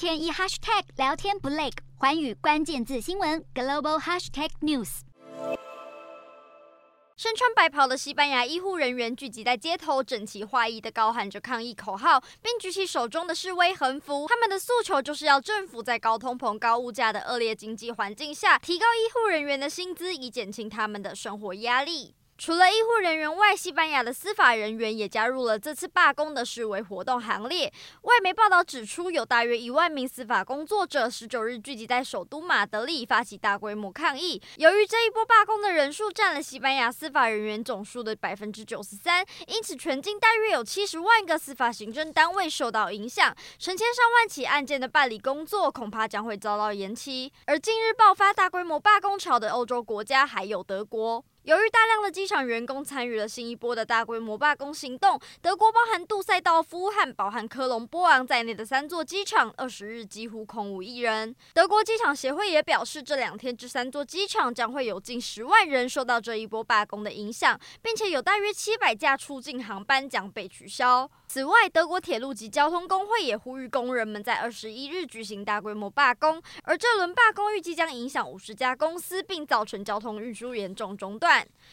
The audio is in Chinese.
天一 hashtag 聊天不累，环宇关键字新闻 global hashtag news。身穿白袍的西班牙医护人员聚集在街头，整齐划一地高喊着抗议口号，并举起手中的示威横幅。他们的诉求就是要政府在高通膨、高物价的恶劣经济环境下，提高医护人员的薪资，以减轻他们的生活压力。除了医护人员外，西班牙的司法人员也加入了这次罢工的示威活动行列。外媒报道指出，有大约一万名司法工作者十九日聚集在首都马德里，发起大规模抗议。由于这一波罢工的人数占了西班牙司法人员总数的百分之九十三，因此全境大约有七十万个司法行政单位受到影响，成千上万起案件的办理工作恐怕将会遭到延期。而近日爆发大规模罢工潮的欧洲国家还有德国。由于大量的机场员工参与了新一波的大规模罢工行动，德国包含杜塞道夫、汉堡和科隆波昂在内的三座机场，二十日几乎空无一人。德国机场协会也表示，这两天这三座机场将会有近十万人受到这一波罢工的影响，并且有大约七百架出境航班将被取消。此外，德国铁路及交通工会也呼吁工人们在二十一日举行大规模罢工，而这轮罢工预计将影响五十家公司，并造成交通运输严重中断。段